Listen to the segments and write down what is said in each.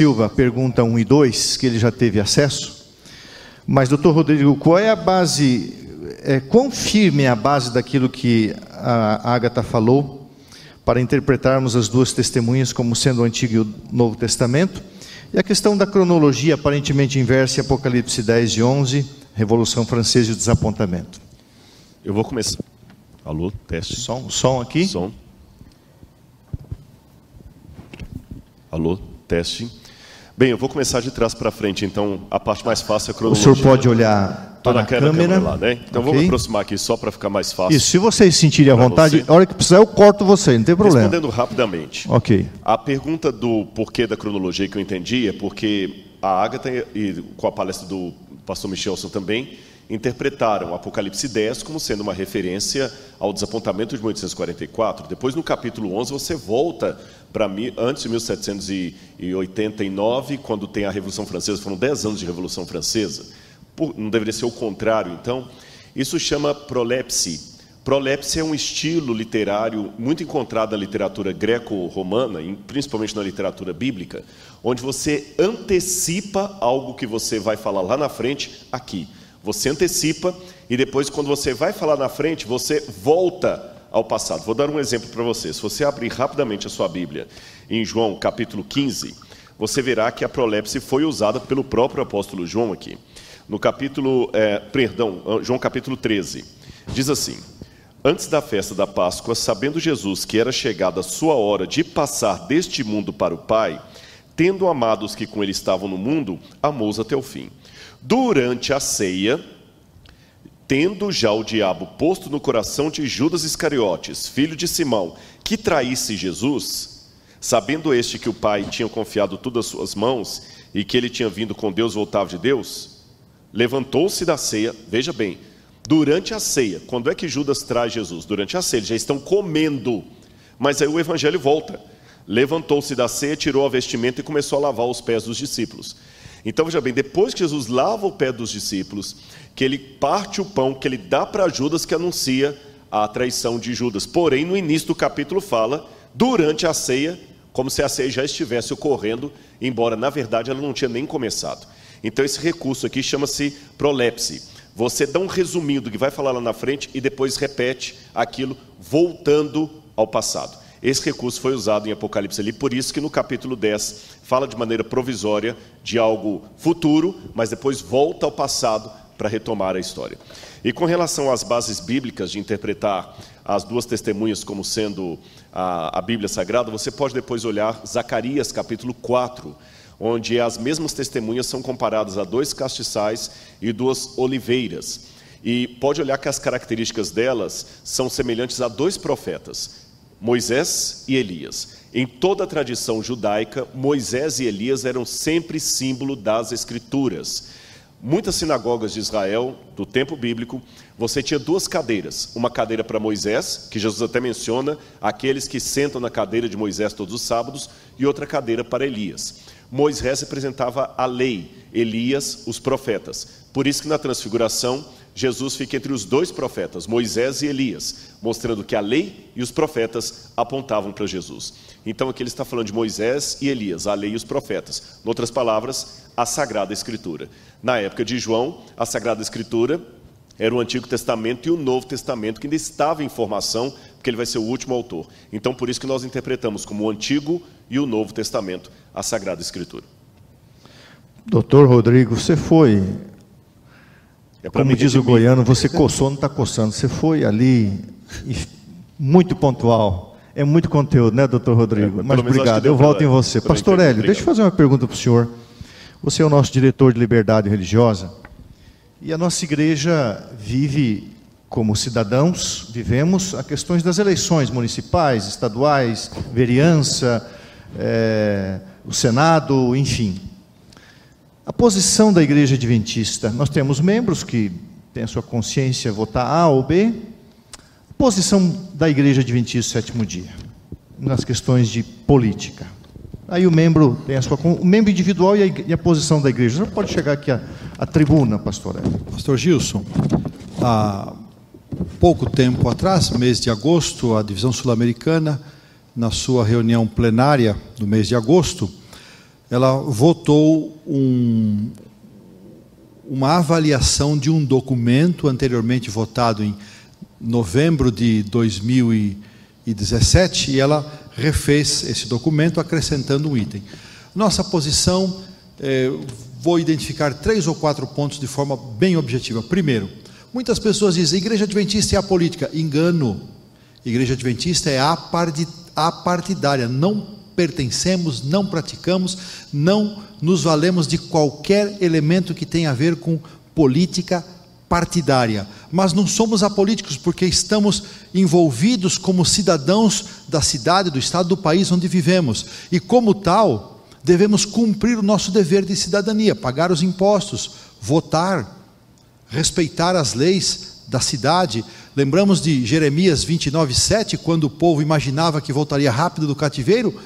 Silva, pergunta 1 e 2, que ele já teve acesso. Mas, doutor Rodrigo, qual é a base, é, quão firme é a base daquilo que a Agatha falou para interpretarmos as duas testemunhas como sendo o Antigo e o Novo Testamento? E a questão da cronologia aparentemente inversa, Apocalipse 10 e 11, Revolução Francesa e o desapontamento. Eu vou começar. Alô, teste. Som, som aqui. Som. Alô, teste. Bem, eu vou começar de trás para frente, então a parte mais fácil é a cronologia. O senhor pode olhar para a câmera. câmera lá, né? Então Ok. vou me aproximar aqui só para ficar mais fácil. Isso, se vocês sentirem à vontade, você. a hora que precisar eu corto você, não tem problema. Respondendo rapidamente. Ok. A pergunta do porquê da cronologia que eu entendi é porque a Agatha e com a palestra do pastor Michelson também interpretaram Apocalipse 10 como sendo uma referência ao desapontamento de 1844. Depois no capítulo 11 você volta para antes de 1789, quando tem a Revolução Francesa, foram 10 anos de Revolução Francesa. Não deveria ser o contrário, então. Isso chama prolepse. Prolepse é um estilo literário muito encontrado na literatura greco-romana, principalmente na literatura bíblica, onde você antecipa algo que você vai falar lá na frente, aqui. Você antecipa e depois, quando você vai falar na frente, você volta ao passado. Vou dar um exemplo para você. Se você abrir rapidamente a sua Bíblia em João capítulo 15, você verá que a prolepse foi usada pelo próprio apóstolo João aqui. No capítulo, eh, perdão, João capítulo 13, diz assim: Antes da festa da Páscoa, sabendo Jesus que era chegada a sua hora de passar deste mundo para o Pai, tendo amado os que com ele estavam no mundo, amou-os até o fim. Durante a ceia, tendo já o diabo posto no coração de Judas Iscariotes, filho de Simão, que traísse Jesus, sabendo este que o Pai tinha confiado tudo às suas mãos e que ele tinha vindo com Deus voltava de Deus, levantou-se da ceia, veja bem, durante a ceia, quando é que Judas traz Jesus? Durante a ceia, eles já estão comendo, mas aí o evangelho volta. Levantou-se da ceia, tirou a vestimenta e começou a lavar os pés dos discípulos. Então veja bem, depois que Jesus lava o pé dos discípulos, que ele parte o pão, que ele dá para Judas, que anuncia a traição de Judas. Porém, no início do capítulo fala, durante a ceia, como se a ceia já estivesse ocorrendo, embora na verdade ela não tinha nem começado. Então esse recurso aqui chama-se prolepse. Você dá um resuminho do que vai falar lá na frente e depois repete aquilo voltando ao passado. Esse recurso foi usado em Apocalipse ali, por isso que no capítulo 10 fala de maneira provisória de algo futuro, mas depois volta ao passado para retomar a história. E com relação às bases bíblicas de interpretar as duas testemunhas como sendo a, a Bíblia Sagrada, você pode depois olhar Zacarias capítulo 4, onde as mesmas testemunhas são comparadas a dois castiçais e duas oliveiras. E pode olhar que as características delas são semelhantes a dois profetas, Moisés e Elias. Em toda a tradição judaica, Moisés e Elias eram sempre símbolo das Escrituras. Muitas sinagogas de Israel, do tempo bíblico, você tinha duas cadeiras. Uma cadeira para Moisés, que Jesus até menciona, aqueles que sentam na cadeira de Moisés todos os sábados, e outra cadeira para Elias. Moisés representava a lei, Elias, os profetas. Por isso que na transfiguração, Jesus fica entre os dois profetas, Moisés e Elias, mostrando que a lei e os profetas apontavam para Jesus. Então aqui ele está falando de Moisés e Elias, a lei e os profetas. Em outras palavras, a Sagrada Escritura. Na época de João, a Sagrada Escritura era o Antigo Testamento e o Novo Testamento, que ainda estava em formação, porque ele vai ser o último autor. Então, por isso que nós interpretamos como o Antigo e o Novo Testamento a Sagrada Escritura. Doutor Rodrigo, você foi, É como diz o goiano, você coçou, não está coçando. Você foi ali, muito pontual. É muito conteúdo, né, doutor Rodrigo? É, Mas obrigado, eu volto pra- em você. Pastor. Hélio, deixa eu fazer uma pergunta para o senhor. Você é o nosso diretor de liberdade religiosa e a nossa igreja vive como cidadãos, vivemos as questões das eleições municipais, estaduais, vereança, eh, o Senado, enfim. A posição da igreja adventista, nós temos membros que têm a sua consciência votar A ou B. A posição da igreja adventista sétimo dia, nas questões de política. Aí o membro tem a sua o membro individual e a, e a posição da igreja. Você pode chegar aqui à, tribuna, pastor. Pastor Gilson, há pouco tempo atrás, mês de agosto, a Divisão Sul-Americana, na sua reunião plenária do mês de agosto, ela votou um, uma avaliação de um documento anteriormente votado em novembro de 2017 e ela refez esse documento acrescentando um item. Nossa posição, eh, vou identificar três ou quatro pontos de forma bem objetiva. Primeiro, muitas pessoas dizem: Igreja Adventista é a política. Engano. Igreja Adventista é apartidária. Não pertencemos, não praticamos, não nos valemos de qualquer elemento que tenha a ver com política partidária. Mas não somos apolíticos porque estamos envolvidos como cidadãos da cidade, do estado, do país onde vivemos. E como tal, devemos cumprir o nosso dever de cidadania, pagar os impostos, votar, respeitar as leis da cidade. Lembramos de Jeremias 29, 7, quando o povo imaginava que voltaria rápido do cativeiro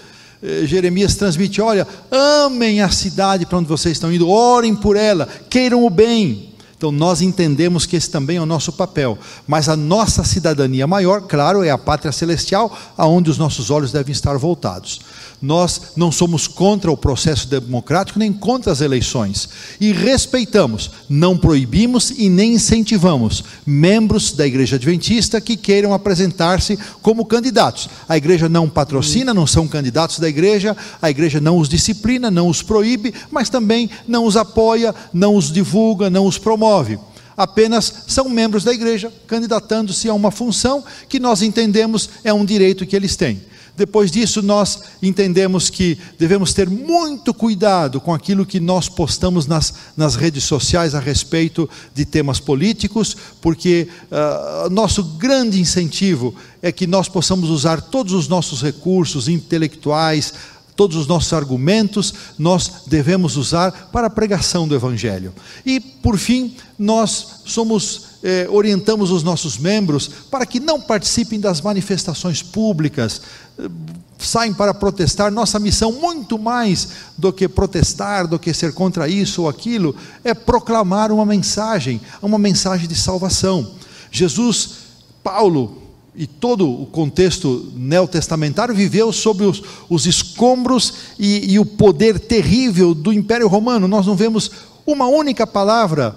Jeremias transmite: olha, amem a cidade para onde vocês estão indo, orem por ela, queiram o bem. Então nós entendemos que esse também é o nosso papel, mas a nossa cidadania maior, claro, é a pátria celestial, aonde os nossos olhos devem estar voltados. Nós não somos contra o processo democrático nem contra as eleições. E respeitamos, não proibimos e nem incentivamos membros da Igreja Adventista que queiram apresentar-se como candidatos. A igreja não patrocina, não são candidatos da igreja, a igreja não os disciplina, não os proíbe, mas também não os apoia, não os divulga, não os promove apenas são membros da igreja, candidatando-se a uma função que nós entendemos é um direito que eles têm. Depois disso, nós entendemos que devemos ter muito cuidado com aquilo que nós postamos nas, nas redes sociais a respeito de temas políticos, porque uh, nosso grande incentivo é que nós possamos usar todos os nossos recursos intelectuais, todos os nossos argumentos, nós devemos usar para a pregação do Evangelho. E, por fim, nós somos eh, orientamos os nossos membros para que não participem das manifestações públicas, eh, saem para protestar. Nossa missão, muito mais do que protestar, do que ser contra isso ou aquilo, é proclamar uma mensagem, uma mensagem de salvação. Jesus, Paulo, e todo o contexto neotestamentário viveu sob os, os escombros e, e, o poder terrível do Império Romano. Nós não vemos uma única palavra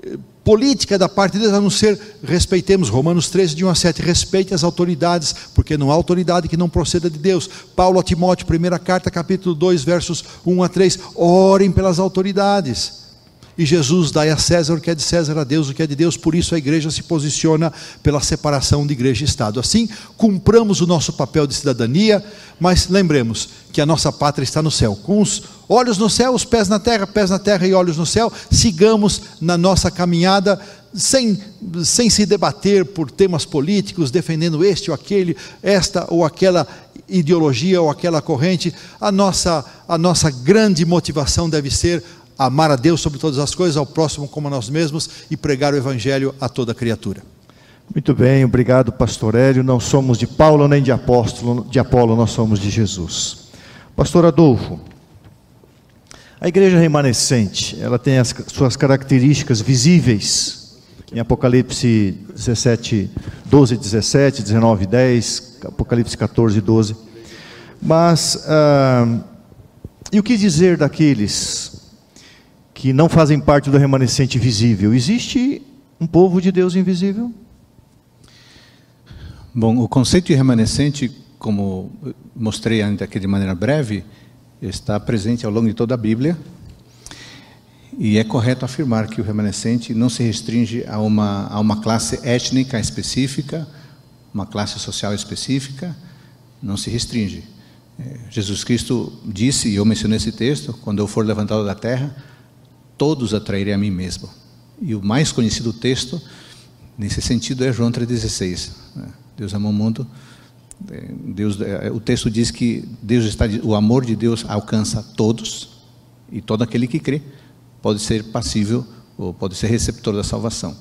eh, política da parte de Deus, a não ser respeitemos, Romanos 13, de 1 a 7, respeite as autoridades, porque não há autoridade que não proceda de Deus. Paulo a Timóteo, primeira carta, capítulo 2, versos 1 a 3, orem pelas autoridades. E Jesus dai a César o que é de César, a Deus o que é de Deus, por isso a igreja se posiciona pela separação de igreja e Estado. Assim, cumpramos o nosso papel de cidadania, mas lembremos que a nossa pátria está no céu. Com os olhos no céu, os pés na terra, pés na terra e olhos no céu, sigamos na nossa caminhada sem, sem se debater por temas políticos, defendendo este ou aquele, esta ou aquela ideologia ou aquela corrente. A nossa, a nossa grande motivação deve ser amar a Deus sobre todas as coisas, ao próximo como a nós mesmos e pregar o Evangelho a toda criatura. Muito bem, obrigado, pastor Hélio. Não somos de Paulo nem de apóstolo, de Apolo, nós somos de Jesus. Pastor Adolfo, a igreja remanescente, ela tem as suas características visíveis em Apocalipse 17, 12, 17, 19, 10, Apocalipse 14, 12. Mas, ah, e o que dizer daqueles que não fazem parte do remanescente visível. Existe um povo de Deus invisível? Bom, o conceito de remanescente, como mostrei ainda aqui de maneira breve, está presente ao longo de toda a Bíblia. E é correto afirmar que o remanescente não se restringe a uma, a uma classe étnica específica, uma classe social específica, não se restringe. É, Jesus Cristo disse, e eu mencionei esse texto, quando eu for levantado da terra, todos atrairei a mim mesmo. E o mais conhecido texto, nesse sentido, é João 3,16. Né? Deus amou o mundo. É, Deus, é, o texto diz que Deus está, o amor de Deus alcança todos e todo aquele que crê pode ser passível ou pode ser receptor da salvação.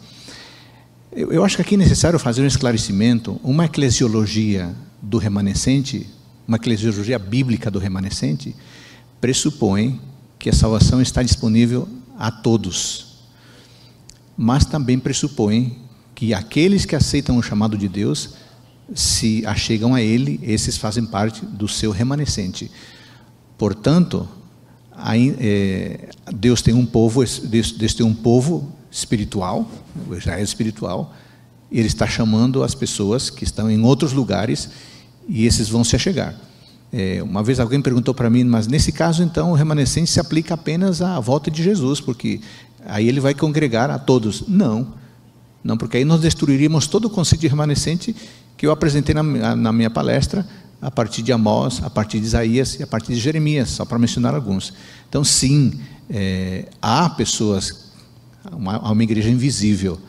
Eu, eu acho que aqui é necessário fazer um esclarecimento, uma eclesiologia do remanescente, uma eclesiologia bíblica do remanescente, pressupõe que a salvação está disponível a todos. Mas também pressupõe que aqueles que aceitam o chamado de Deus se achegam a Ele, esses fazem parte do seu remanescente. Portanto, é, Deus tem um povo, Deus, tem um povo espiritual, o Israel espiritual, e Ele está chamando as pessoas que estão em outros lugares e esses vão se achegar. É, uma vez alguém perguntou para mim, mas nesse caso então o remanescente se aplica apenas à volta de Jesus, porque aí ele vai congregar a todos. Não, não, porque aí nós destruiríamos todo o conceito de remanescente que eu apresentei na, na minha palestra, a partir de Amós, a partir de Isaías e a partir de Jeremias, só para mencionar alguns. Então, sim, é, há pessoas, uma, uma igreja invisível,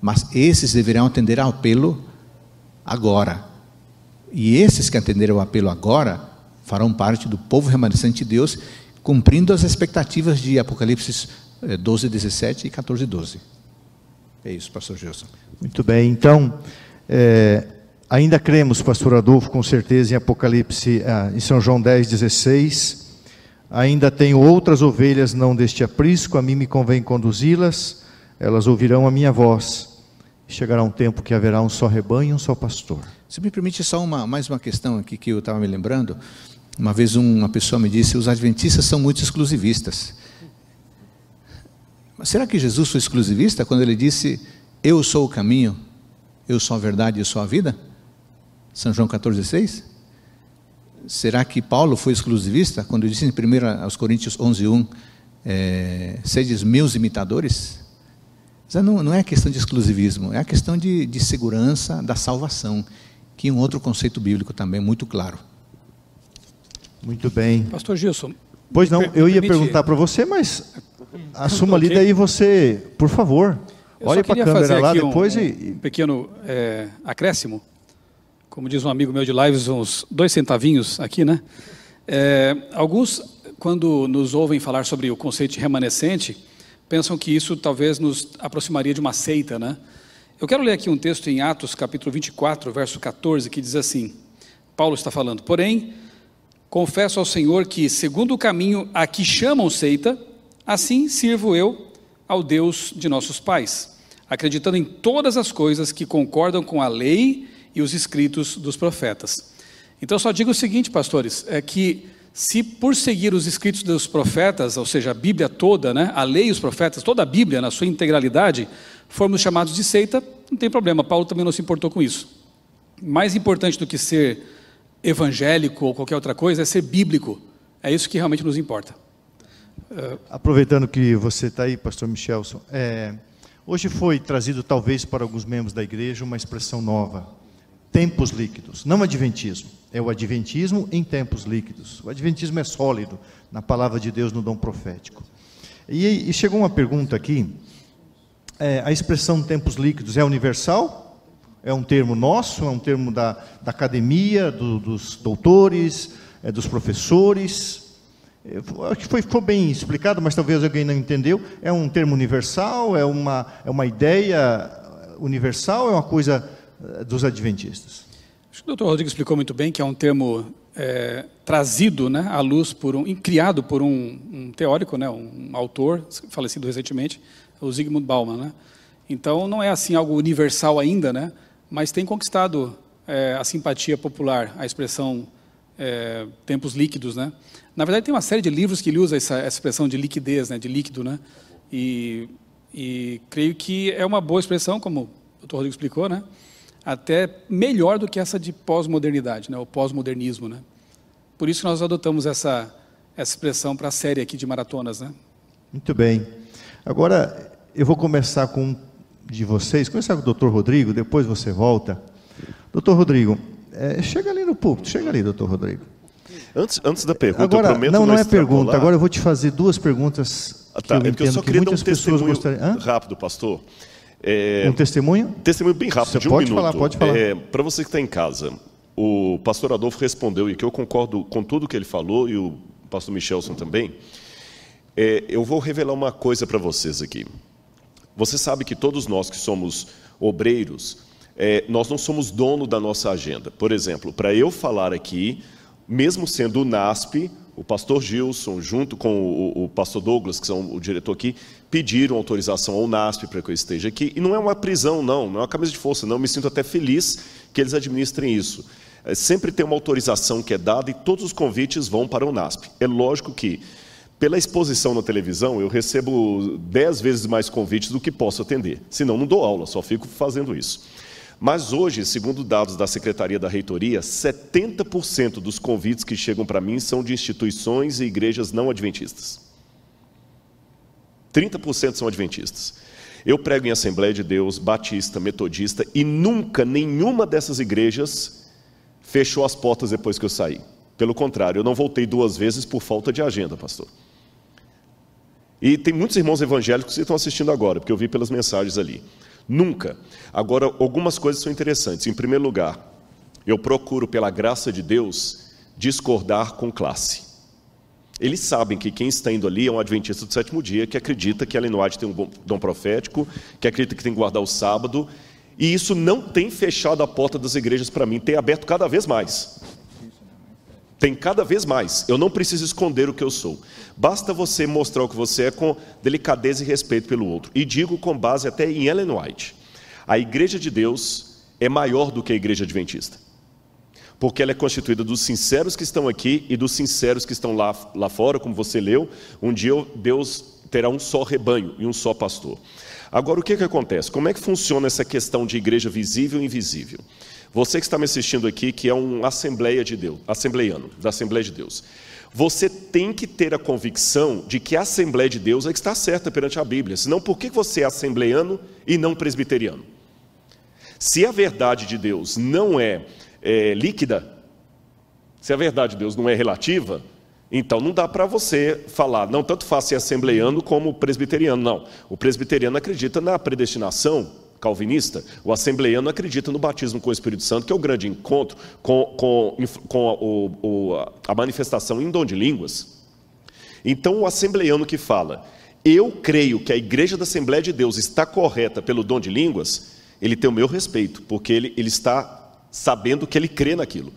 mas esses deverão atender ao apelo agora. E esses que atenderam o apelo agora farão parte do povo remanescente de Deus, cumprindo as expectativas de Apocalipse 12, é, 17 e 14, 12. É isso, pastor Gilson. Muito bem, então, é, ainda cremos, pastor Adolfo, com certeza, em Apocalipse, ah, em São João 10, 16. Ainda tenho outras ovelhas não deste aprisco, a mim me convém conduzi-las, elas ouvirão a minha voz. Chegará um tempo que haverá um só rebanho e um só pastor. Se me permite só uma, mais uma questão aqui que eu estava me lembrando. Uma vez uma pessoa me disse: os adventistas são muito exclusivistas. Mas será que Jesus foi exclusivista quando ele disse: Eu sou o caminho, eu sou a verdade eu sou a vida? São João 14,6? Será que Paulo foi exclusivista quando disse em 1 aos Coríntios 11,1: é, Sedes meus imitadores? Não, não é questão de exclusivismo, é a questão de, de segurança da salvação, que é um outro conceito bíblico também muito claro. Muito bem. Pastor Gilson. Pois não, eu ia perguntar para você, mas Assuma ali, daí você, por favor, eu olhe para a câmera lá depois um, e. Um pequeno é, acréscimo. Como diz um amigo meu de lives, uns dois centavinhos aqui, né? É, alguns, quando nos ouvem falar sobre o conceito de remanescente, pensam que isso talvez nos aproximaria de uma seita, né? Eu quero ler aqui um texto em Atos, capítulo 24, verso 14, que diz assim: Paulo está falando, porém, confesso ao Senhor que, segundo o caminho a que chamam seita, Assim sirvo eu ao Deus de nossos pais, acreditando em todas as coisas que concordam com a lei e os escritos dos profetas. Então, só digo o seguinte, pastores, é que se por seguir os escritos dos profetas, ou seja, a Bíblia toda, né, a lei e os profetas, toda a Bíblia na sua integralidade, formos chamados de seita, não tem problema, Paulo também não se importou com isso. Mais importante do que ser evangélico ou qualquer outra coisa é ser bíblico. É isso que realmente nos importa. Uh, aproveitando que você está aí, pastor Michelson, é, hoje foi trazido talvez para alguns membros da igreja uma expressão nova, tempos líquidos, não adventismo, é o adventismo em tempos líquidos. O adventismo é sólido na palavra de Deus no dom profético. E, e chegou uma pergunta aqui, é, a expressão tempos líquidos é universal? É um termo nosso? É um termo da, da academia, do, dos doutores, é, dos professores? Acho que foi, bem explicado, mas talvez alguém não entendeu. É um termo universal? É uma, é uma ideia universal? É uma coisa eh, dos adventistas? Acho que o doutor Rodrigo explicou muito bem que é um termo é, trazido né, à luz por um, criado por um, um, teórico, né, um autor falecido recentemente, o Zygmunt Bauman. Né? Então não é assim algo universal ainda, né, mas tem conquistado é, a simpatia popular, a expressão é, tempos líquidos, né? Na verdade, tem uma série de livros que ele usa essa, essa expressão de liquidez, né, de líquido, né? E, e creio que é uma boa expressão, como o Dr. Rodrigo explicou, né? Até melhor do que essa de pós-modernidade, né? O pós-modernismo, né? Por isso que nós adotamos essa essa expressão para a série aqui de maratonas, né? Muito bem. Agora eu vou começar com um de vocês, começar com o Dr. Rodrigo, depois você volta. Doutor Rodrigo, é, chega ali no púlpito, chega ali, doutor Rodrigo. Antes, antes da pergunta, agora, eu prometo não, não é pergunta. Agora eu vou te fazer duas perguntas. Ah, tá. que eu, é eu só queria dar um testemunho gostariam... rápido, pastor. É... Um testemunho? Testemunho bem rápido, Você de um pode minuto. Falar, pode falar. É, Para você que está em casa, o pastor Adolfo respondeu, e que eu concordo com tudo que ele falou, e o pastor Michelson também. É, eu vou revelar uma coisa para vocês aqui. Você sabe que todos nós que somos obreiros, é, nós não somos dono da nossa agenda. Por exemplo, para eu falar aqui, mesmo sendo o NASP, o pastor Gilson, junto com o, o, pastor Douglas, que são o diretor aqui, pediram autorização ao NASP para que eu esteja aqui. E não é uma prisão, não, não é uma camisa de força, não. Eu me sinto até feliz que eles administrem isso. É, sempre tem uma autorização que é dada e todos os convites vão para o NASP. É lógico que pela exposição na televisão, eu recebo dez vezes mais convites do que posso atender. Senão, não dou aula, só fico fazendo isso. Mas hoje, segundo dados da Secretaria da Reitoria, 70% dos convites que chegam para mim são de instituições e igrejas não adventistas. 30% são adventistas. Eu prego em Assembleia de Deus, Batista, Metodista, e nunca nenhuma dessas igrejas fechou as portas depois que eu saí. Pelo contrário, eu não voltei duas vezes por falta de agenda, pastor. E tem muitos irmãos evangélicos que estão assistindo agora, porque eu vi pelas mensagens ali. Nunca. Agora, algumas coisas são interessantes. Em primeiro lugar, eu procuro, pela graça de Deus, discordar com classe. Eles sabem que quem está indo ali é um adventista do sétimo dia, que acredita que Ellen White tem um dom profético, que acredita que tem que guardar o sábado, e isso não tem fechado a porta das igrejas para mim, tem aberto cada vez mais. Tem cada vez mais. Eu não preciso esconder o que eu sou. Basta você mostrar o que você é com delicadeza e respeito pelo outro. E digo com base até em Ellen White: a igreja de Deus é maior do que a igreja adventista. Porque ela é constituída dos sinceros que estão aqui e dos sinceros que estão lá, lá fora, como você leu. Um dia Deus terá um só rebanho e um só pastor. Agora, o que, que acontece? Como é que funciona essa questão de igreja visível e invisível? Você que está me assistindo aqui, que é um Assembleia de Deus, assembleiano, da Assembleia de Deus, você tem que ter a convicção de que a Assembleia de Deus é que está certa perante a Bíblia. Senão, por que você é assembleiano e não presbiteriano? Se a verdade de Deus não é, é líquida, se a verdade de Deus não é relativa, então não dá para você falar, não tanto faz ser assembleiano como presbiteriano, não. O presbiteriano acredita na predestinação, calvinista, o assembleiano acredita no batismo com o Espírito Santo, que é o grande encontro com, com, com a, o, a manifestação em dom de línguas. Então, o assembleiano que fala, eu creio que a igreja da Assembleia de Deus está correta pelo dom de línguas, ele tem o meu respeito, porque ele, ele está sabendo que ele crê naquilo.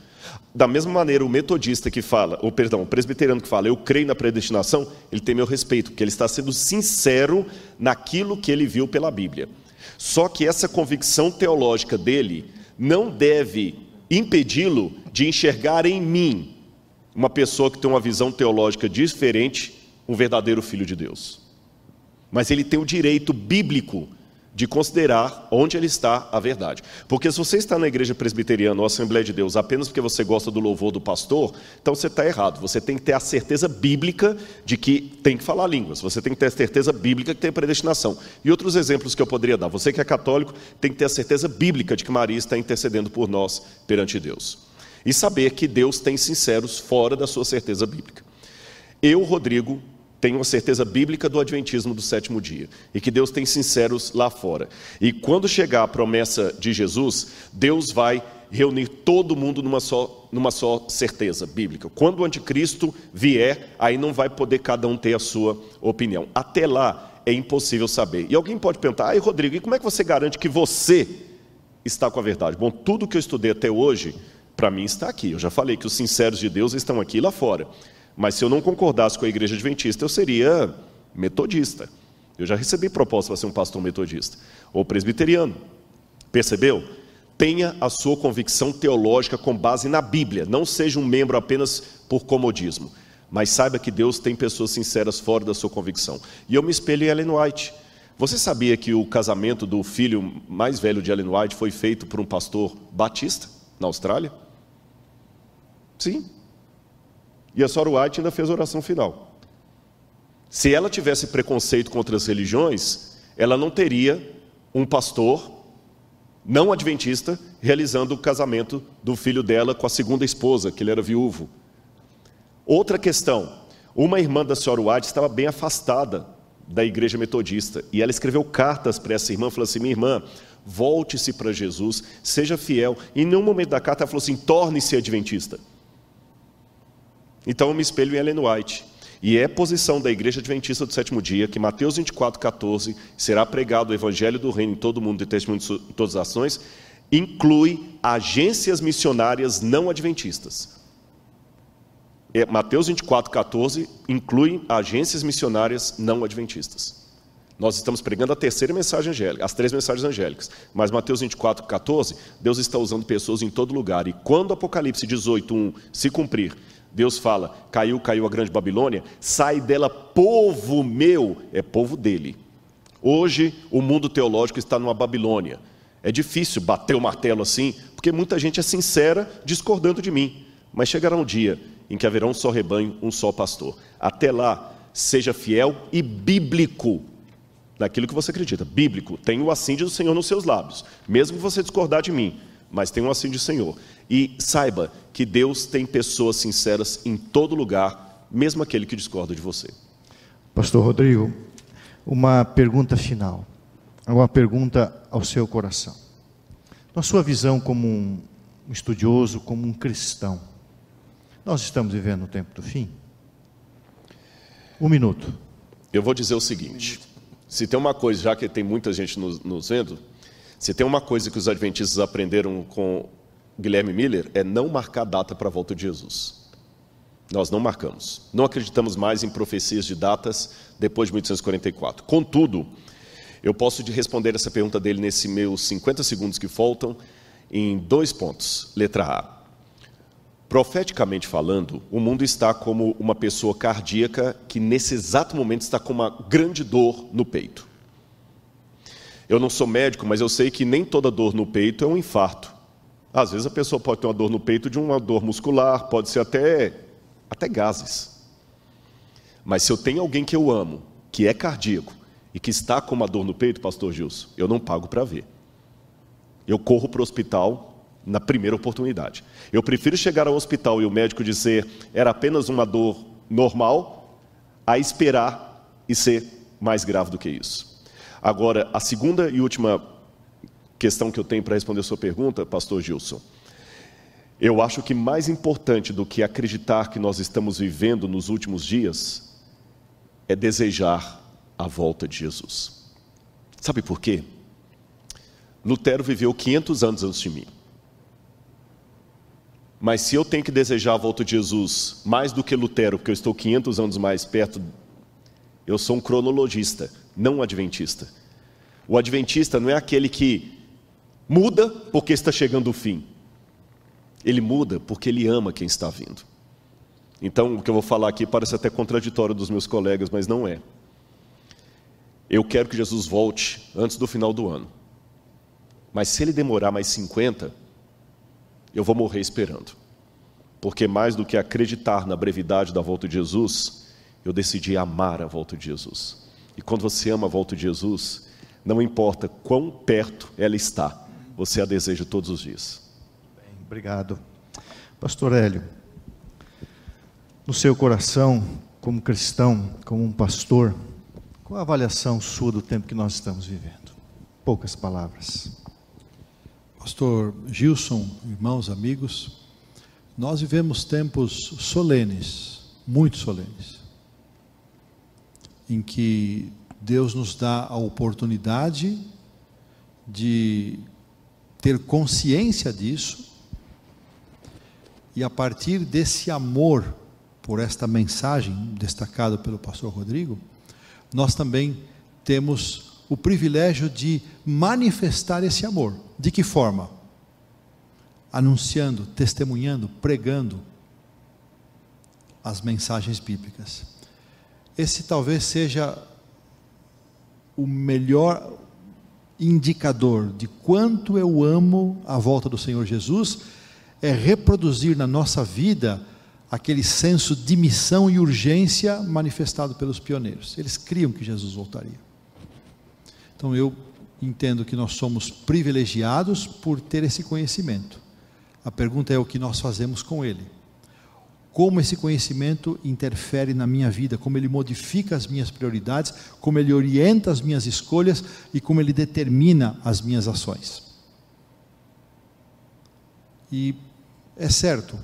Da mesma maneira, o metodista que fala, ou perdão, o presbiteriano que fala, eu creio na predestinação, ele tem meu respeito, porque ele está sendo sincero naquilo que ele viu pela Bíblia. Só que essa convicção teológica dele não deve impedi-lo de enxergar em mim uma pessoa que tem uma visão teológica diferente, um verdadeiro filho de Deus. Mas ele tem o direito bíblico de considerar onde ele está a verdade. Porque se você está na igreja presbiteriana ou Assembleia de Deus apenas porque você gosta do louvor do pastor, então você está errado. Você tem que ter a certeza bíblica de que tem que falar línguas. Você tem que ter a certeza bíblica que tem predestinação. E outros exemplos que eu poderia dar. Você que é católico tem que ter a certeza bíblica de que Maria está intercedendo por nós perante Deus. E saber que Deus tem sinceros fora da sua certeza bíblica. Eu, Rodrigo, tenho uma certeza bíblica do adventismo do sétimo dia e que Deus tem sinceros lá fora. E quando chegar a promessa de Jesus, Deus vai reunir todo mundo numa só, numa só certeza bíblica. Quando o anticristo vier, aí não vai poder cada um ter a sua opinião. Até lá é impossível saber. E alguém pode perguntar: "Ai, Rodrigo, e como é que você garante que você está com a verdade?" Bom, tudo que eu estudei até hoje, para mim está aqui. Eu já falei que os sinceros de Deus estão aqui lá fora. Mas se eu não concordasse com a igreja adventista, eu seria metodista. Eu já recebi proposta para ser um pastor metodista ou presbiteriano. Percebeu? Tenha a sua convicção teológica com base na Bíblia. Não seja um membro apenas por comodismo. Mas saiba que Deus tem pessoas sinceras fora da sua convicção. E eu me espelho em Ellen White. Você sabia que o casamento do filho mais velho de Ellen White foi feito por um pastor batista na Austrália? Sim, e a Sora White ainda fez a oração final. Se ela tivesse preconceito contra as religiões, ela não teria um pastor não adventista realizando o casamento do filho dela com a segunda esposa, que ele era viúvo. Outra questão: uma irmã da senhora White estava bem afastada da igreja metodista e ela escreveu cartas para essa irmã, falou assim: minha irmã, volte-se para Jesus, seja fiel. E em nenhum momento da carta ela falou assim: torne-se adventista. Então eu me espelho em Ellen White. E é posição da Igreja Adventista do Sétimo Dia que Mateus 24, 14 será pregado o Evangelho do Reino em todo mundo e testemunho em todas as ações, inclui agências missionárias não adventistas. É, Mateus 24, 14 inclui agências missionárias não adventistas. Nós estamos pregando a terceira mensagem angélica, as três mensagens angélicas. Mas Mateus 24, 14, Deus está usando pessoas em todo lugar. E quando Apocalipse 18, 1 se cumprir, Deus fala: caiu, caiu a grande Babilônia, sai dela, povo meu, é povo dele. Hoje, o mundo teológico está numa Babilônia. É difícil bater o martelo assim, porque muita gente é sincera discordando de mim. Mas chegará um dia em que haverá um só rebanho, um só pastor. Até lá, seja fiel e bíblico naquilo que você acredita. Bíblico. Tem o assim do Senhor nos seus lábios. Mesmo que você discordar de mim, mas tem um assim do Senhor. E saiba que Deus tem pessoas sinceras em todo lugar, mesmo aquele que discorda de você. Pastor Rodrigo, uma pergunta final. Uma pergunta ao seu coração. Na sua visão como um estudioso, como um cristão, nós estamos vivendo o tempo do fim? Um minuto. Eu vou dizer o seguinte: se tem uma coisa, já que tem muita gente nos, nos vendo, se tem uma coisa que os adventistas aprenderam com Guilherme Miller é não marcar data para a volta de Jesus. Nós não marcamos. Não acreditamos mais em profecias de datas depois de 1844. Contudo, eu posso responder essa pergunta dele nesses meus 50 segundos que faltam em dois pontos. Letra A. Profeticamente falando, o mundo está como uma pessoa cardíaca que nesse exato momento está com uma grande dor no peito. Eu não sou médico, mas eu sei que nem toda dor no peito é um infarto. Às vezes a pessoa pode ter uma dor no peito de uma dor muscular, pode ser até, até gases. Mas se eu tenho alguém que eu amo, que é cardíaco, e que está com uma dor no peito, pastor Gilson, eu não pago para ver. Eu corro para o hospital na primeira oportunidade. Eu prefiro chegar ao hospital e o médico dizer era apenas uma dor normal, a esperar e ser mais grave do que isso. Agora, a segunda e última questão que eu tenho para responder a sua pergunta, pastor Gilson. Eu acho que mais importante do que acreditar que nós estamos vivendo nos últimos dias é desejar a volta de Jesus. Sabe por quê? Lutero viveu 500 anos antes de mim. Mas se eu tenho que desejar a volta de Jesus mais do que Lutero, porque eu estou 500 anos mais perto, eu sou um cronologista, não um adventista. O adventista não é aquele que muda porque está chegando o fim. Ele muda porque ele ama quem está vindo. Então, o que eu vou falar aqui parece até contraditório dos meus colegas, mas não é. Eu quero que Jesus volte antes do final do ano. Mas se ele demorar mais 50, eu vou morrer esperando. Porque mais do que acreditar na brevidade da volta de Jesus, eu decidi amar a volta de Jesus. E quando você ama a volta de Jesus, não importa quão perto ela está, você a deseja todos os dias. Bem, obrigado. Pastor Hélio, no seu coração, como cristão, como um pastor, qual a avaliação sua do tempo que nós estamos vivendo? Poucas palavras. Pastor Gilson, irmãos, amigos, nós vivemos tempos solenes, muito solenes, em que Deus nos dá a oportunidade de ter consciência disso e a partir desse amor por esta mensagem destacada pelo pastor Rodrigo, nós também temos o privilégio de manifestar esse amor. De que forma? Anunciando, testemunhando, pregando as mensagens bíblicas. Esse talvez seja o melhor indicador de quanto eu amo a volta do Senhor Jesus é reproduzir na nossa vida aquele senso de missão e urgência manifestado pelos pioneiros. Eles criam que Jesus voltaria. Então eu entendo que nós somos privilegiados por ter esse conhecimento. A pergunta é o que nós fazemos com ele. Como esse conhecimento interfere na minha vida, como ele modifica as minhas prioridades, como ele orienta as minhas escolhas e como ele determina as minhas ações. E é certo,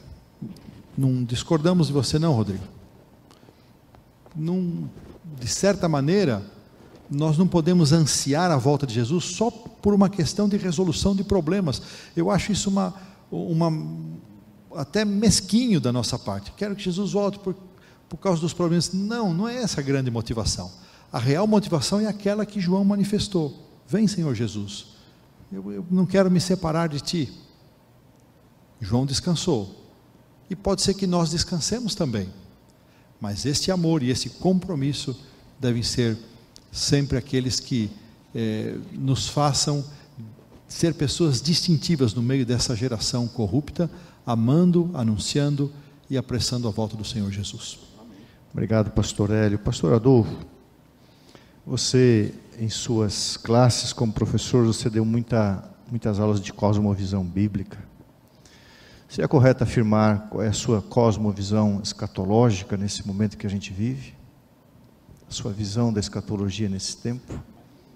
não discordamos de você não, Rodrigo. De certa maneira, nós não podemos ansiar a volta de Jesus só por uma questão de resolução de problemas. Eu acho isso uma, uma até mesquinho da nossa parte. Quero que Jesus volte por, por causa dos problemas. Não, não é essa a grande motivação. A real motivação é aquela que João manifestou. Vem, Senhor Jesus. Eu, eu não quero me separar de ti. João descansou. e pode ser que nós descansemos também. Mas este amor e esse compromisso devem ser sempre aqueles que eh, nos façam ser pessoas distintivas no meio dessa geração corrupta, amando, anunciando e apressando a volta do Senhor Jesus. Obrigado, pastor Hélio. Pastor Adolfo, você, em suas classes como professor, você deu muita, muitas aulas de cosmovisão bíblica. Se é correto afirmar qual é a sua cosmovisão escatológica nesse momento que a gente vive? A sua visão da escatologia nesse tempo?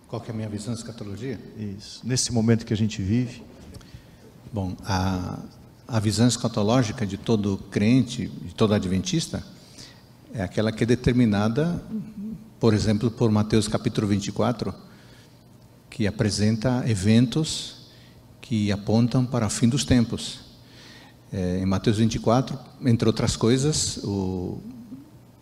Qual que é a minha visão da escatologia? Isso, nesse momento que a gente vive. Bom, a, a visão escatológica de todo crente, de todo adventista, é aquela que é determinada, por exemplo, por Mateus capítulo 24, que apresenta eventos que apontam para o fim dos tempos. É, em Mateus 24, entre outras coisas, o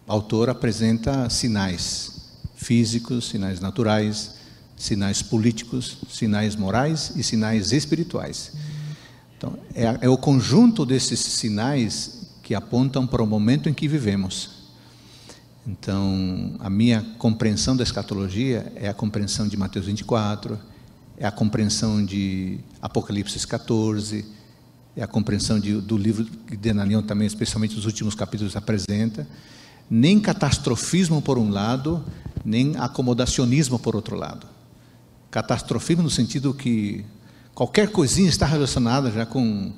autor apresenta sinais físicos, sinais naturais, sinais políticos, sinais morais e sinais espirituais. Então, é, é o conjunto desses sinais que apontam para o momento em que vivemos. Então, a minha compreensão da escatologia é a compreensão de Mateus 24, é a compreensão de Apocalipse 14, é a compreensão de, do livro que Denalion também, especialmente os últimos capítulos, apresenta. Nem catastrofismo por um lado, nem acomodacionismo por outro lado. Catastrofismo no sentido que qualquer coisinha está relacionada já com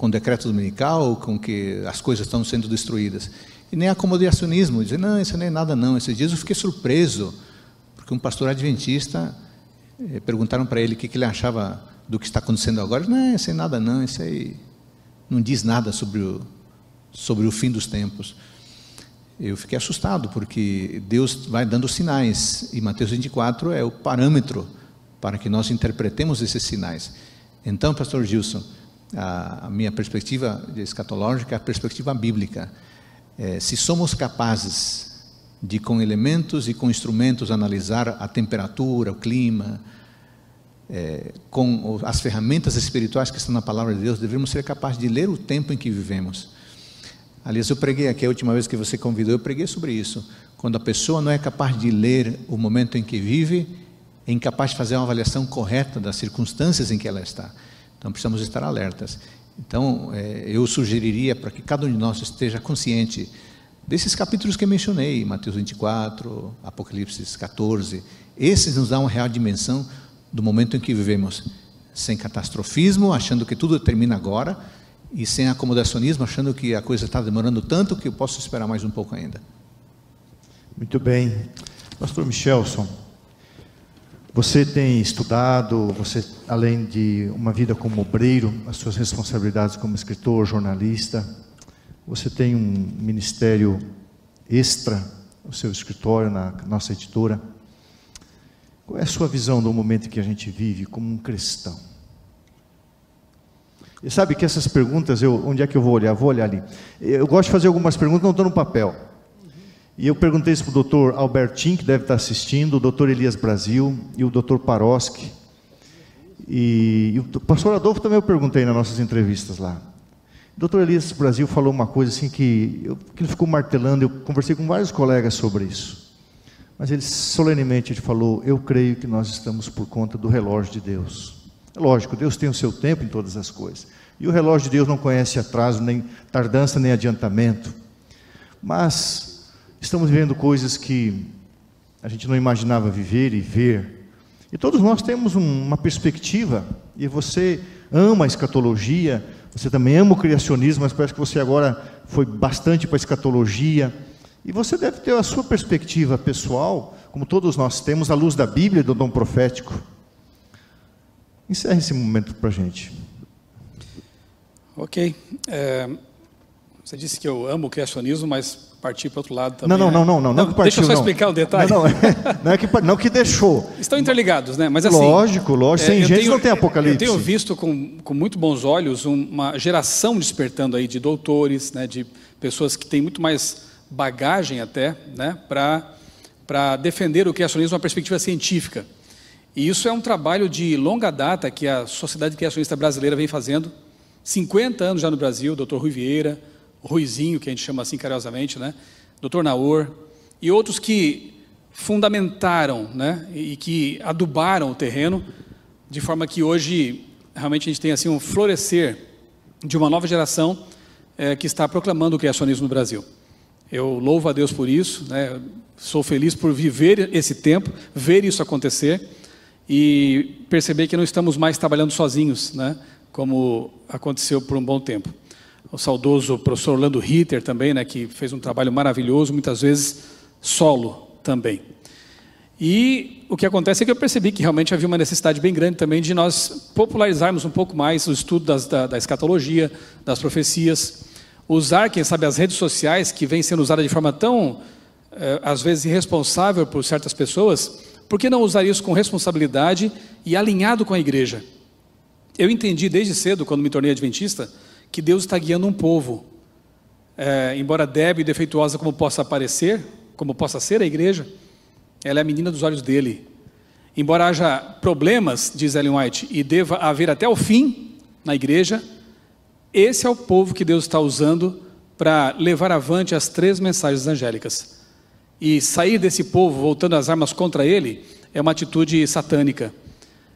com o decreto dominical, com que as coisas estão sendo destruídas. E nem acomodacionismo, dizer, não, isso não é nada não. Esses dias eu fiquei surpreso, porque um pastor adventista, eh, perguntaram para ele o que, que, ele achava do que está acontecendo agora. Não, isso é nada não, isso aí não diz nada sobre o, sobre o fim dos tempos. Eu fiquei assustado, porque Deus vai dando sinais, e Mateus 24 é o parâmetro para que nós interpretemos esses sinais. Então, pastor Gilson, a, a minha perspectiva escatológica é a perspectiva bíblica. É, se somos capazes de, com elementos e com instrumentos, analisar a temperatura, o clima, é, com as ferramentas espirituais que estão na palavra de Deus, devemos ser capazes de ler o tempo em que vivemos. Aliás, eu preguei aqui a última vez que você convidou, eu preguei sobre isso. Quando a pessoa não é capaz de ler o momento em que vive, é incapaz de fazer uma avaliação correta das circunstâncias em que ela está. Então precisamos estar alertas. Então é, eu sugeriria para que cada um de nós esteja consciente desses capítulos que eu mencionei, Mateus 24, Apocalipse 14. Esses nos dão uma real dimensão do momento em que vivemos, sem catastrofismo, achando que tudo termina agora, e sem acomodacionismo, achando que a coisa está demorando tanto que eu posso esperar mais um pouco ainda. Muito bem. Pastor Michelson, você tem estudado, você, além de uma vida como obreiro, as suas responsabilidades como escritor, jornalista, você tem um ministério extra, o seu escritório na nossa editora. Qual é a sua visão do momento que a gente vive como um cristão? E sabe que essas perguntas, eu, onde é que eu vou olhar? Vou olhar ali. Eu gosto de fazer algumas perguntas, não estou no papel. E eu perguntei isso para o doutor Albertin, que deve estar assistindo, o doutor Elias Brasil e o doutor Paroski. E, e, o pastor Adolfo também eu perguntei nas nossas entrevistas lá. O doutor Elias Brasil falou uma coisa assim que, eu, que ele ficou martelando, eu conversei com vários colegas sobre isso. Mas ele solenemente ele falou: Eu creio que nós estamos por conta do relógio de Deus. É lógico, Deus tem o seu tempo em todas as coisas. E o relógio de Deus não conhece atraso, nem tardança, nem adiantamento. Mas Estamos vivendo coisas que a gente não imaginava viver e ver. E todos nós temos uma perspectiva, e você ama a escatologia, você também ama o criacionismo, mas parece que você agora foi bastante para a escatologia. E você deve ter a sua perspectiva pessoal, como todos nós temos, à luz da Bíblia e do dom profético. Encerre esse momento para a gente. Ok. É, você disse que eu amo o criacionismo, mas partir para outro lado também. Não, não, não, não, não, não, partiu, Deixa eu só explicar o detalhe. Não, não, não, é que, não que deixou. Estão interligados, né? Mas assim. Lógico, lógico. Sem é, gente não tem apocalipse. Eu tenho visto com, com muito bons olhos uma geração despertando aí de doutores, né, de pessoas que têm muito mais bagagem até, né, para defender o criacionismo uma perspectiva científica. E isso é um trabalho de longa data que a Sociedade Criacionista Brasileira vem fazendo 50 anos já no Brasil, doutor Rui Vieira, Ruizinho, que a gente chama assim carinhosamente, né? doutor Naor, e outros que fundamentaram né? e que adubaram o terreno, de forma que hoje realmente a gente tem assim um florescer de uma nova geração é, que está proclamando o criacionismo no Brasil. Eu louvo a Deus por isso, né? sou feliz por viver esse tempo, ver isso acontecer e perceber que não estamos mais trabalhando sozinhos, né? como aconteceu por um bom tempo. O saudoso professor Orlando Ritter também, né, que fez um trabalho maravilhoso, muitas vezes solo também. E o que acontece é que eu percebi que realmente havia uma necessidade bem grande também de nós popularizarmos um pouco mais o estudo das, da, da escatologia, das profecias, usar, quem sabe, as redes sociais, que vem sendo usada de forma tão, eh, às vezes, irresponsável por certas pessoas, por que não usar isso com responsabilidade e alinhado com a igreja? Eu entendi desde cedo, quando me tornei adventista, que Deus está guiando um povo. É, embora débil e defeituosa como possa parecer, como possa ser a igreja, ela é a menina dos olhos dele. Embora haja problemas, diz Ellen White, e deva haver até o fim na igreja, esse é o povo que Deus está usando para levar avante as três mensagens angélicas. E sair desse povo voltando as armas contra ele é uma atitude satânica.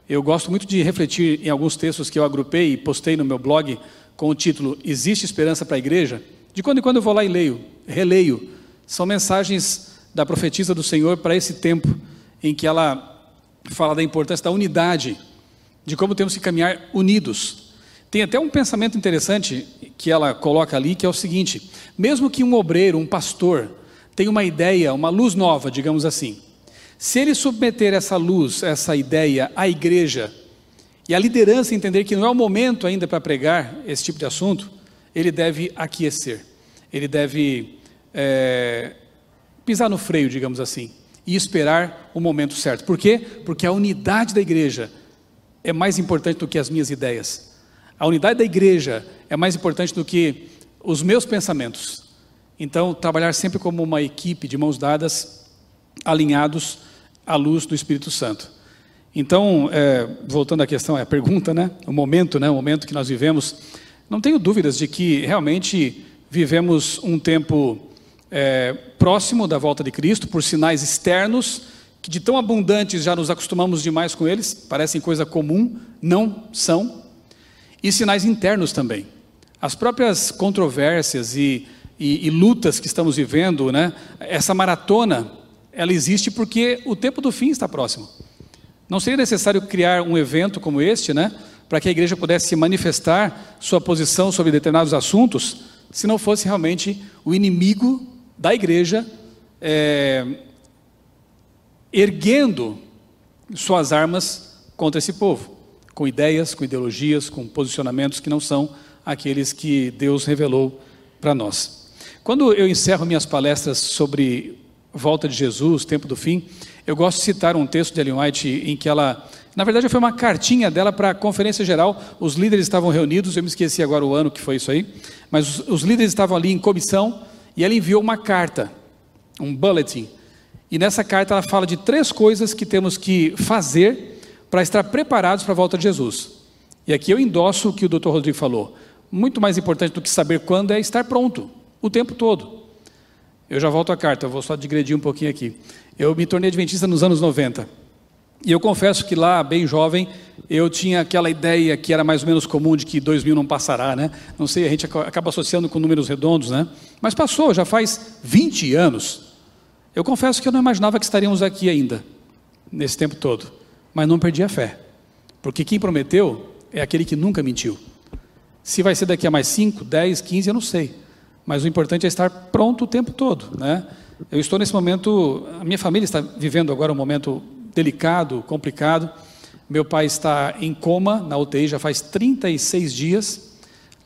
Eu gosto muito de refletir em alguns textos que eu agrupei e postei no meu blog com o título Existe Esperança para a Igreja? De quando em quando eu vou lá e leio, releio. São mensagens da profetisa do Senhor para esse tempo em que ela fala da importância da unidade, de como temos que caminhar unidos. Tem até um pensamento interessante que ela coloca ali, que é o seguinte: mesmo que um obreiro, um pastor, tenha uma ideia, uma luz nova, digamos assim, se ele submeter essa luz, essa ideia à igreja, e a liderança entender que não é o momento ainda para pregar esse tipo de assunto, ele deve aquecer, ele deve é, pisar no freio, digamos assim, e esperar o momento certo. Por quê? Porque a unidade da igreja é mais importante do que as minhas ideias. A unidade da igreja é mais importante do que os meus pensamentos. Então, trabalhar sempre como uma equipe de mãos dadas, alinhados à luz do Espírito Santo. Então, é, voltando à questão, a pergunta, né? O momento, né? O momento que nós vivemos, não tenho dúvidas de que realmente vivemos um tempo é, próximo da volta de Cristo, por sinais externos, que de tão abundantes já nos acostumamos demais com eles, parecem coisa comum, não são, e sinais internos também. As próprias controvérsias e, e, e lutas que estamos vivendo, né, essa maratona, ela existe porque o tempo do fim está próximo. Não seria necessário criar um evento como este, né, para que a igreja pudesse manifestar sua posição sobre determinados assuntos, se não fosse realmente o inimigo da igreja é, erguendo suas armas contra esse povo, com ideias, com ideologias, com posicionamentos que não são aqueles que Deus revelou para nós. Quando eu encerro minhas palestras sobre volta de Jesus, tempo do fim, eu gosto de citar um texto de Ellen White em que ela, na verdade, foi uma cartinha dela para a conferência geral. Os líderes estavam reunidos, eu me esqueci agora o ano que foi isso aí, mas os, os líderes estavam ali em comissão e ela enviou uma carta, um bulletin. E nessa carta ela fala de três coisas que temos que fazer para estar preparados para a volta de Jesus. E aqui eu endosso o que o Dr. Rodrigo falou. Muito mais importante do que saber quando é estar pronto, o tempo todo. Eu já volto à carta, eu vou só digredir um pouquinho aqui. Eu me tornei adventista nos anos 90. E eu confesso que lá, bem jovem, eu tinha aquela ideia que era mais ou menos comum de que 2000 não passará, né? Não sei, a gente acaba associando com números redondos, né? Mas passou, já faz 20 anos. Eu confesso que eu não imaginava que estaríamos aqui ainda, nesse tempo todo. Mas não perdi a fé. Porque quem prometeu é aquele que nunca mentiu. Se vai ser daqui a mais 5, 10, 15, eu não sei. Mas o importante é estar pronto o tempo todo, né? Eu estou nesse momento, a minha família está vivendo agora um momento delicado, complicado. Meu pai está em coma na UTI já faz 36 dias,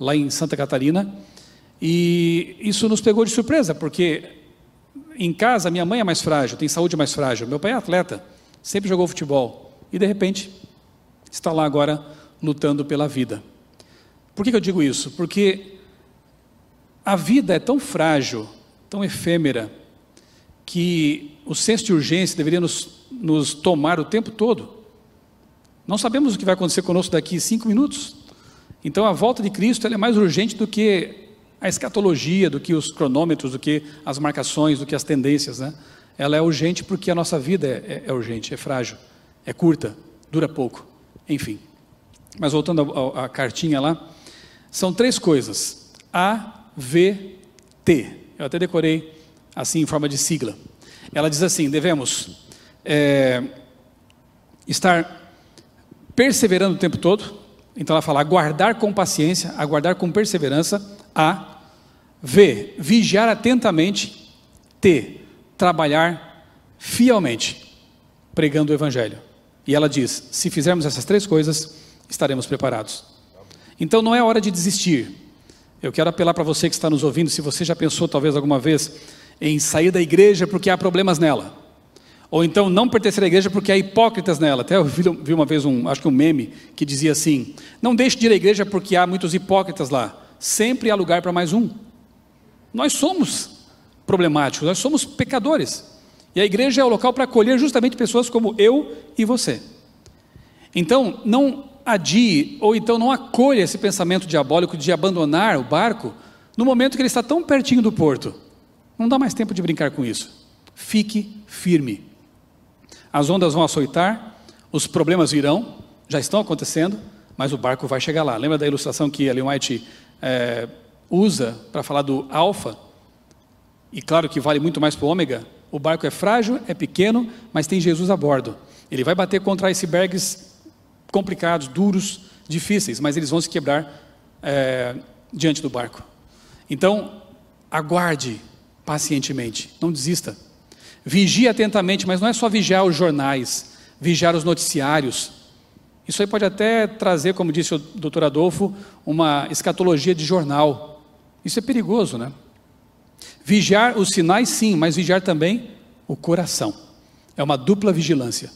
lá em Santa Catarina. E isso nos pegou de surpresa, porque em casa minha mãe é mais frágil, tem saúde mais frágil. Meu pai é atleta, sempre jogou futebol. E de repente está lá agora lutando pela vida. Por que, que eu digo isso? Porque a vida é tão frágil, tão efêmera, que o senso de urgência deveria nos nos tomar o tempo todo. Não sabemos o que vai acontecer conosco daqui cinco minutos. Então a volta de Cristo é mais urgente do que a escatologia, do que os cronômetros, do que as marcações, do que as tendências. Né? Ela é urgente porque a nossa vida é, é, é urgente, é frágil, é curta, dura pouco, enfim. Mas voltando à cartinha lá, são três coisas: A, V, T. Eu até decorei assim em forma de sigla. Ela diz assim: devemos é, estar perseverando o tempo todo. Então ela fala aguardar com paciência, aguardar com perseverança. A. V. Vigiar atentamente. T. Trabalhar fielmente, pregando o Evangelho. E ela diz: se fizermos essas três coisas, estaremos preparados. Então não é hora de desistir. Eu quero apelar para você que está nos ouvindo, se você já pensou talvez alguma vez em sair da igreja porque há problemas nela. Ou então não pertencer à igreja porque há hipócritas nela. Até eu vi uma vez um, acho que um meme que dizia assim: "Não deixe de ir à igreja porque há muitos hipócritas lá. Sempre há lugar para mais um". Nós somos problemáticos, nós somos pecadores. E a igreja é o local para acolher justamente pessoas como eu e você. Então, não adie ou então não acolha esse pensamento diabólico de abandonar o barco no momento que ele está tão pertinho do porto. Não dá mais tempo de brincar com isso. Fique firme. As ondas vão açoitar, os problemas virão, já estão acontecendo, mas o barco vai chegar lá. Lembra da ilustração que Ellen White é, usa para falar do alfa? E claro que vale muito mais para o ômega. O barco é frágil, é pequeno, mas tem Jesus a bordo. Ele vai bater contra icebergs complicados, duros, difíceis, mas eles vão se quebrar é, diante do barco. Então, aguarde pacientemente, não desista. Vigie atentamente, mas não é só vigiar os jornais, vigiar os noticiários. Isso aí pode até trazer, como disse o doutor Adolfo, uma escatologia de jornal. Isso é perigoso, né? Vigiar os sinais, sim, mas vigiar também o coração. É uma dupla vigilância.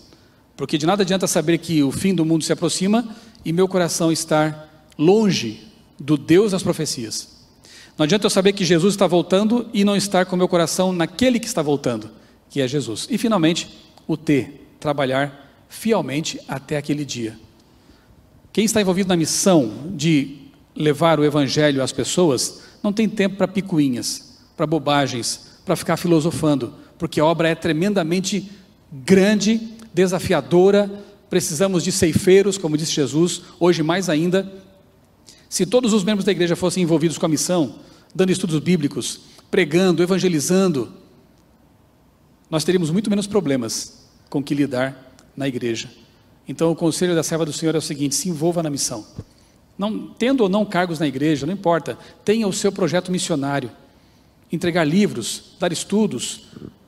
Porque de nada adianta saber que o fim do mundo se aproxima e meu coração estar longe do Deus das profecias. Não adianta eu saber que Jesus está voltando e não estar com meu coração naquele que está voltando, que é Jesus. E finalmente, o T, trabalhar fielmente até aquele dia. Quem está envolvido na missão de levar o evangelho às pessoas, não tem tempo para picuinhas, para bobagens, para ficar filosofando, porque a obra é tremendamente grande desafiadora, precisamos de ceifeiros, como disse Jesus, hoje mais ainda. Se todos os membros da igreja fossem envolvidos com a missão, dando estudos bíblicos, pregando, evangelizando, nós teríamos muito menos problemas com que lidar na igreja. Então, o conselho da serva do Senhor é o seguinte: se envolva na missão. Não, tendo ou não cargos na igreja, não importa, tenha o seu projeto missionário. Entregar livros, dar estudos,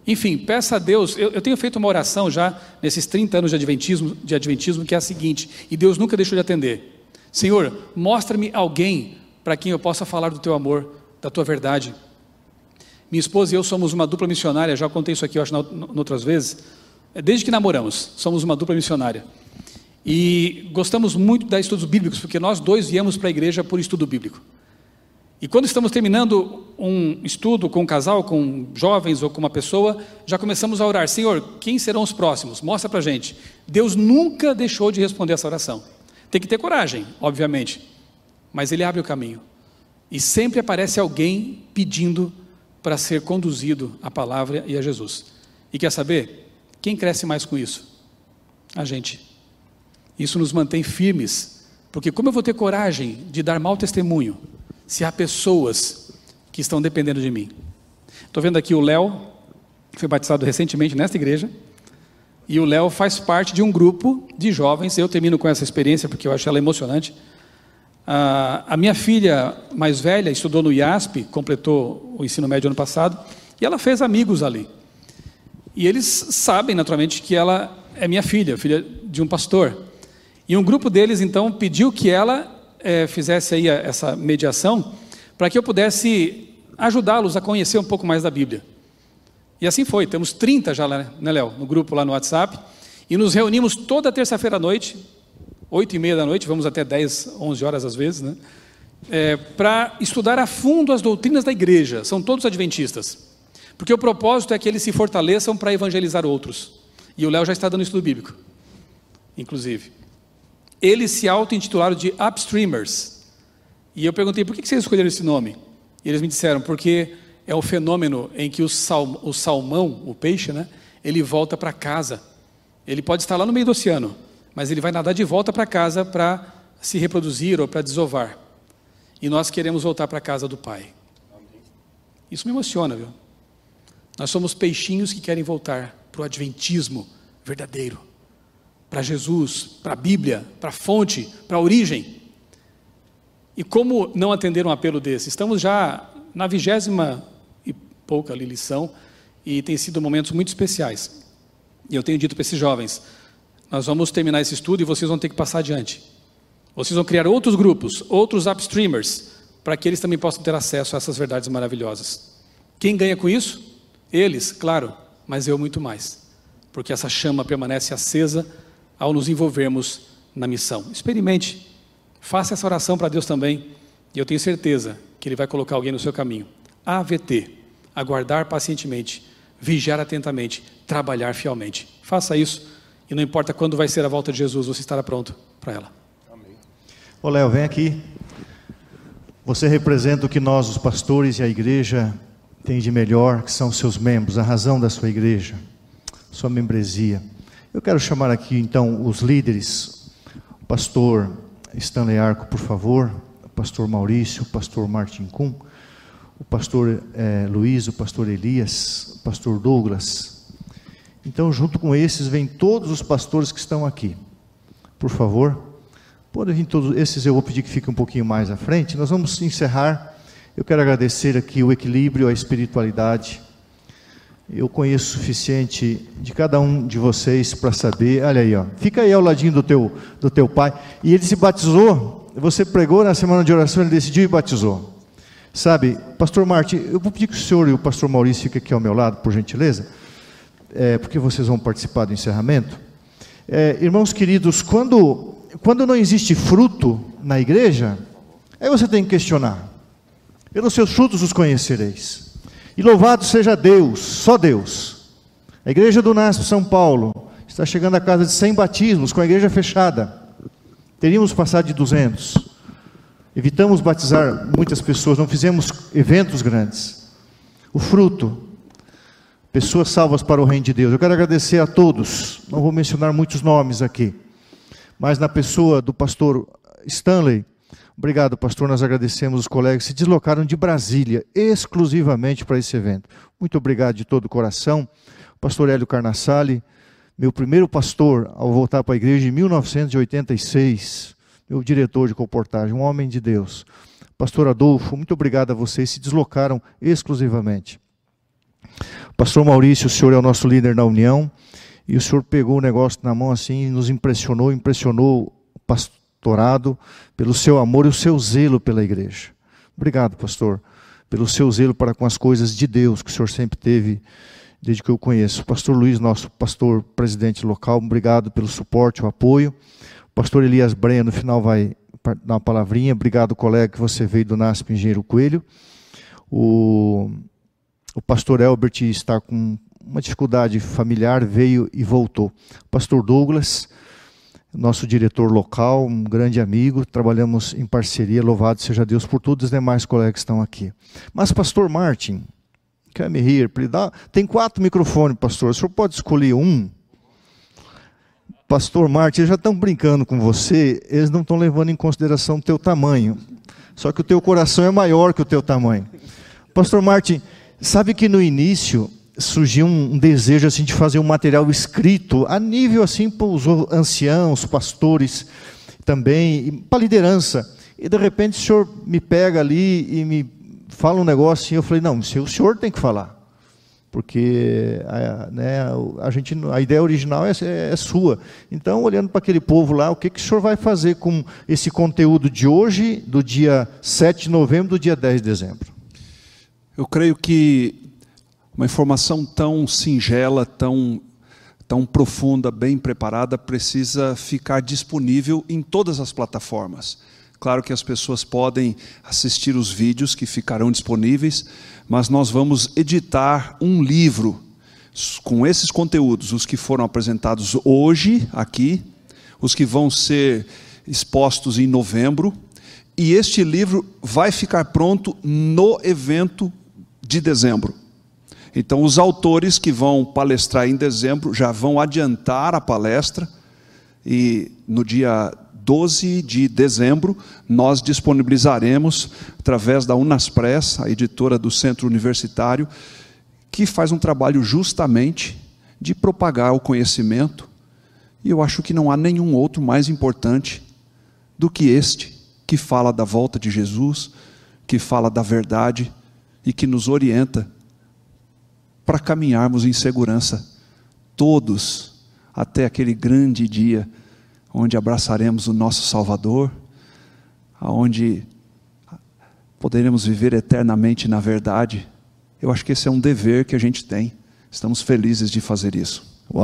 enfim, peça a Deus. Eu, eu, tenho feito uma oração já nesses 30 anos de adventismo, de adventismo, que é a seguinte, e Deus nunca deixou de atender. Senhor, mostra-me alguém para quem eu possa falar do teu amor, da tua verdade. Minha esposa e eu somos uma dupla missionária, já contei isso aqui, eu acho, em outras vezes. É, desde que namoramos, somos uma dupla missionária. E gostamos muito de estudos bíblicos, porque nós dois viemos para a igreja por estudo bíblico. E quando estamos terminando um estudo com um casal, com jovens ou com uma pessoa, já começamos a orar: Senhor, quem serão os próximos? Mostra para gente. Deus nunca deixou de responder essa oração. Tem que ter coragem, obviamente, mas Ele abre o caminho. E sempre aparece alguém pedindo para ser conduzido à palavra e a Jesus. E quer saber? Quem cresce mais com isso? A gente. Isso nos mantém firmes, porque como eu vou ter coragem de dar mau testemunho? Se há pessoas que estão dependendo de mim. Estou vendo aqui o Léo, que foi batizado recentemente nesta igreja, e o Léo faz parte de um grupo de jovens. Eu termino com essa experiência porque eu acho ela emocionante. A minha filha mais velha estudou no IASP, completou o ensino médio ano passado, e ela fez amigos ali. E eles sabem, naturalmente, que ela é minha filha, filha de um pastor. E um grupo deles, então, pediu que ela é, fizesse aí essa mediação para que eu pudesse ajudá-los a conhecer um pouco mais da Bíblia. E assim foi, temos 30 já, né, Léo, no grupo lá no WhatsApp, e nos reunimos toda terça-feira à noite, 8 e meia da noite, vamos até 10, 11 horas às vezes, né? É, para estudar a fundo as doutrinas da igreja, são todos adventistas, porque o propósito é que eles se fortaleçam para evangelizar outros. E o Léo já está dando estudo bíblico, inclusive. Eles se auto-intitularam de upstreamers. E eu perguntei, por que vocês escolheram esse nome? E eles me disseram, porque é um fenômeno em que o, sal, o salmão, o peixe, né, ele volta para casa. Ele pode estar lá no meio do oceano, mas ele vai nadar de volta para casa para se reproduzir ou para desovar. E nós queremos voltar para a casa do Pai. Isso me emociona, viu? Nós somos peixinhos que querem voltar para o adventismo verdadeiro, para Jesus, para a Bíblia, para a fonte, para a origem. E como não atender um apelo desse? Estamos já na vigésima e pouca lição e tem sido momentos muito especiais. E eu tenho dito para esses jovens: nós vamos terminar esse estudo e vocês vão ter que passar adiante. Vocês vão criar outros grupos, outros upstreamers, para que eles também possam ter acesso a essas verdades maravilhosas. Quem ganha com isso? Eles, claro, mas eu muito mais. Porque essa chama permanece acesa ao nos envolvermos na missão. Experimente, faça essa oração para Deus também, e eu tenho certeza que Ele vai colocar alguém no seu caminho. AVT, aguardar pacientemente, vigiar atentamente, trabalhar fielmente. Faça isso, e não importa quando vai ser a volta de Jesus, você estará pronto para ela. Amém. Ô Léo, vem aqui. Você representa o que nós, os pastores e a igreja, tem de melhor, que são seus membros, a razão da sua igreja, sua membresia. Eu quero chamar aqui então os líderes, o pastor Stanley Arco, por favor, o pastor Maurício, o pastor Martin Kuhn, o pastor eh, Luiz, o pastor Elias, o pastor Douglas. Então, junto com esses, vem todos os pastores que estão aqui. Por favor, podem vir todos esses, eu vou pedir que fiquem um pouquinho mais à frente. Nós vamos encerrar eu quero agradecer aqui o equilíbrio, a espiritualidade. Eu conheço o suficiente de cada um de vocês para saber. Olha aí, ó. Fica aí ao ladinho do teu, do teu pai. E ele se batizou. Você pregou na semana de oração, ele decidiu e batizou. Sabe, Pastor Martin, eu vou pedir que o senhor e o Pastor Maurício fiquem aqui ao meu lado, por gentileza, é, porque vocês vão participar do encerramento. É, irmãos queridos, quando, quando não existe fruto na igreja, aí você tem que questionar. Pelos seus frutos os conhecereis. E louvado seja Deus, só Deus. A igreja do NASP São Paulo está chegando a casa de 100 batismos, com a igreja fechada. Teríamos passado de 200. Evitamos batizar muitas pessoas, não fizemos eventos grandes. O fruto, pessoas salvas para o reino de Deus. Eu quero agradecer a todos, não vou mencionar muitos nomes aqui, mas na pessoa do pastor Stanley, Obrigado, pastor. Nós agradecemos os colegas que se deslocaram de Brasília exclusivamente para esse evento. Muito obrigado de todo o coração. Pastor Hélio Carnassali, meu primeiro pastor ao voltar para a igreja em 1986, meu diretor de comportagem, um homem de Deus. Pastor Adolfo, muito obrigado a vocês, se deslocaram exclusivamente. Pastor Maurício, o senhor é o nosso líder na União, e o senhor pegou o negócio na mão assim e nos impressionou, impressionou o pastor pastorado, pelo seu amor e o seu zelo pela igreja. Obrigado, pastor, pelo seu zelo para com as coisas de Deus que o senhor sempre teve desde que eu conheço. Pastor Luiz, nosso pastor presidente local, obrigado pelo suporte, o apoio. pastor Elias Brenha, no final, vai dar uma palavrinha. Obrigado, colega, que você veio do NASP Engenheiro Coelho. O, o pastor Elbert está com uma dificuldade familiar, veio e voltou. Pastor Douglas, nosso diretor local, um grande amigo, trabalhamos em parceria, louvado seja Deus por todos os demais colegas que estão aqui. Mas, pastor Martin, come here, tem quatro microfones, pastor, o senhor pode escolher um? Pastor Martin, eles já estão brincando com você, eles não estão levando em consideração o teu tamanho, só que o teu coração é maior que o teu tamanho. Pastor Martin, sabe que no início surgiu um desejo assim de fazer um material escrito a nível assim para os anciãos, pastores também, para a liderança. E de repente o senhor me pega ali e me fala um negócio e eu falei, não, o senhor tem que falar. Porque a, né, a, gente, a ideia original é, é, é sua. Então, olhando para aquele povo lá, o que, que o senhor vai fazer com esse conteúdo de hoje, do dia 7 de novembro, do dia 10 de dezembro? Eu creio que uma informação tão singela, tão, tão profunda, bem preparada, precisa ficar disponível em todas as plataformas. Claro que as pessoas podem assistir os vídeos que ficarão disponíveis, mas nós vamos editar um livro com esses conteúdos, os que foram apresentados hoje aqui, os que vão ser expostos em novembro e este livro vai ficar pronto no evento de dezembro. Então, os autores que vão palestrar em dezembro já vão adiantar a palestra, e no dia 12 de dezembro nós disponibilizaremos, através da Unaspress, a editora do Centro Universitário, que faz um trabalho justamente de propagar o conhecimento, e eu acho que não há nenhum outro mais importante do que este, que fala da volta de Jesus, que fala da verdade e que nos orienta para caminharmos em segurança, todos, até aquele grande dia onde abraçaremos o nosso Salvador, aonde poderemos viver eternamente na verdade. Eu acho que esse é um dever que a gente tem. Estamos felizes de fazer isso.